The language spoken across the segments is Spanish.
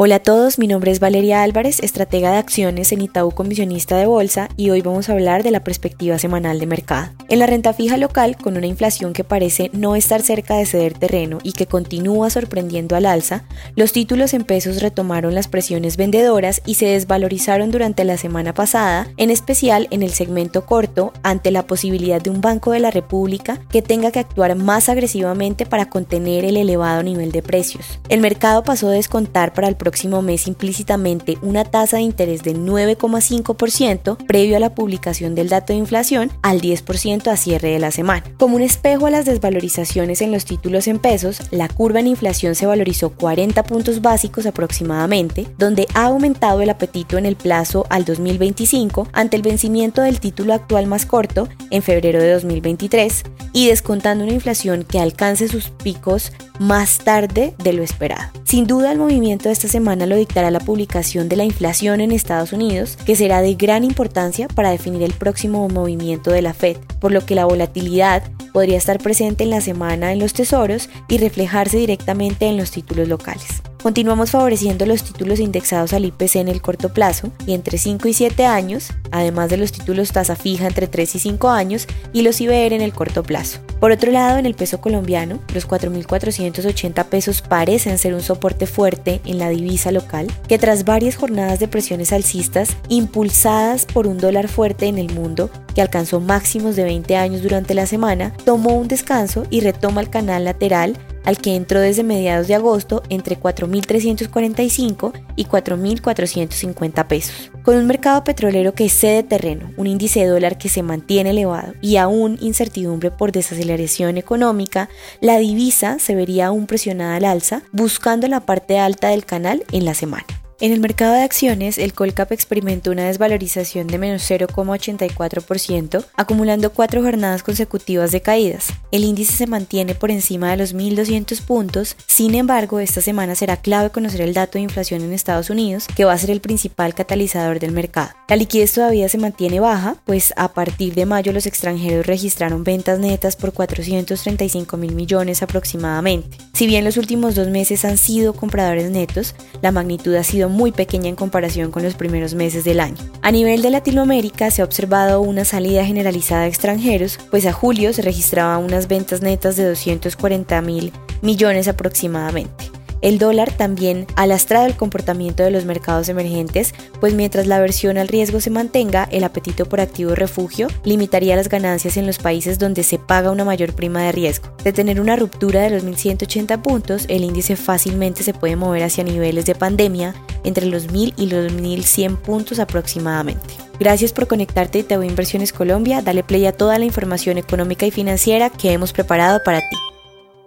Hola a todos, mi nombre es Valeria Álvarez, estratega de acciones en Itaú Comisionista de Bolsa y hoy vamos a hablar de la perspectiva semanal de mercado. En la renta fija local, con una inflación que parece no estar cerca de ceder terreno y que continúa sorprendiendo al alza, los títulos en pesos retomaron las presiones vendedoras y se desvalorizaron durante la semana pasada, en especial en el segmento corto, ante la posibilidad de un Banco de la República que tenga que actuar más agresivamente para contener el elevado nivel de precios. El mercado pasó a descontar para el próximo mes implícitamente una tasa de interés de 9,5% previo a la publicación del dato de inflación al 10% a cierre de la semana. Como un espejo a las desvalorizaciones en los títulos en pesos, la curva en inflación se valorizó 40 puntos básicos aproximadamente, donde ha aumentado el apetito en el plazo al 2025 ante el vencimiento del título actual más corto en febrero de 2023 y descontando una inflación que alcance sus picos más tarde de lo esperado. Sin duda el movimiento de esta semana lo dictará la publicación de la inflación en Estados Unidos, que será de gran importancia para definir el próximo movimiento de la Fed, por lo que la volatilidad podría estar presente en la semana en los tesoros y reflejarse directamente en los títulos locales. Continuamos favoreciendo los títulos indexados al IPC en el corto plazo y entre 5 y 7 años, además de los títulos tasa fija entre 3 y 5 años y los IBR en el corto plazo. Por otro lado, en el peso colombiano, los 4.480 pesos parecen ser un soporte fuerte en la divisa local, que tras varias jornadas de presiones alcistas impulsadas por un dólar fuerte en el mundo, que alcanzó máximos de 20 años durante la semana, tomó un descanso y retoma el canal lateral al que entró desde mediados de agosto entre 4.345 y 4.450 pesos. Con un mercado petrolero que cede terreno, un índice de dólar que se mantiene elevado y aún incertidumbre por desaceleración económica, la divisa se vería aún presionada al alza, buscando la parte alta del canal en la semana. En el mercado de acciones, el Colcap experimentó una desvalorización de menos 0,84%, acumulando cuatro jornadas consecutivas de caídas. El índice se mantiene por encima de los 1.200 puntos, sin embargo, esta semana será clave conocer el dato de inflación en Estados Unidos, que va a ser el principal catalizador del mercado. La liquidez todavía se mantiene baja, pues a partir de mayo los extranjeros registraron ventas netas por 435 mil millones aproximadamente. Si bien los últimos dos meses han sido compradores netos, la magnitud ha sido muy pequeña en comparación con los primeros meses del año. A nivel de Latinoamérica se ha observado una salida generalizada de extranjeros, pues a julio se registraba unas ventas netas de 240 mil millones aproximadamente. El dólar también ha lastrado el comportamiento de los mercados emergentes, pues mientras la aversión al riesgo se mantenga, el apetito por activo refugio limitaría las ganancias en los países donde se paga una mayor prima de riesgo. De tener una ruptura de los 1.180 puntos, el índice fácilmente se puede mover hacia niveles de pandemia entre los 1.000 y los 1.100 puntos aproximadamente. Gracias por conectarte a Itaú Inversiones Colombia. Dale play a toda la información económica y financiera que hemos preparado para ti.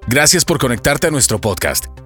Gracias por conectarte a nuestro podcast.